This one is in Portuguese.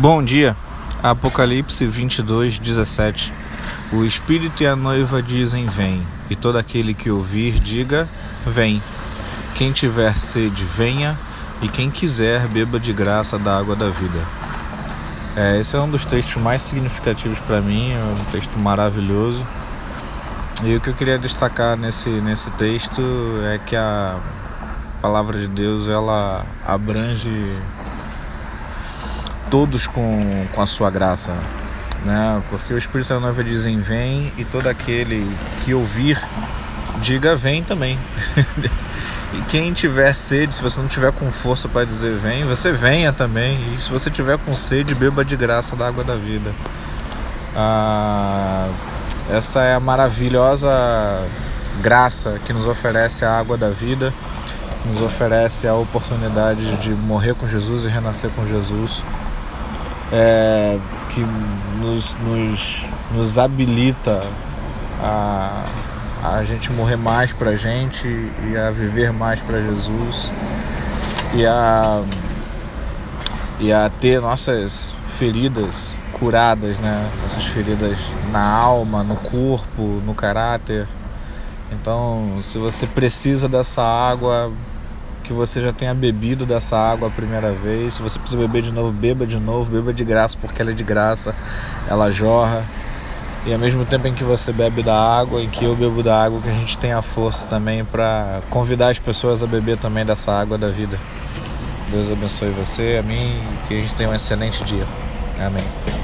Bom dia. Apocalipse 22, 17. O Espírito e a noiva dizem: Vem, e todo aquele que ouvir, diga: Vem. Quem tiver sede, venha, e quem quiser, beba de graça da água da vida. É, esse é um dos textos mais significativos para mim, é um texto maravilhoso. E o que eu queria destacar nesse, nesse texto é que a palavra de Deus ela abrange todos com, com a sua graça, né? Porque o Espírito da Noiva dizem vem e todo aquele que ouvir diga vem também. e quem tiver sede, se você não tiver com força para dizer vem, você venha também. E se você tiver com sede, beba de graça da água da vida. Ah, essa é a maravilhosa graça que nos oferece a água da vida, que nos oferece a oportunidade de morrer com Jesus e renascer com Jesus é, que nos, nos, nos habilita a, a gente morrer mais para a gente e a viver mais para Jesus e a, e a ter nossas feridas curadas, né? Nossas feridas na alma, no corpo, no caráter. Então, se você precisa dessa água, que você já tenha bebido dessa água a primeira vez. Se você precisa beber de novo, beba de novo, beba de graça, porque ela é de graça, ela jorra. E ao mesmo tempo em que você bebe da água, em que eu bebo da água, que a gente tenha força também para convidar as pessoas a beber também dessa água da vida. Deus abençoe você, a mim, que a gente tenha um excelente dia. Amém.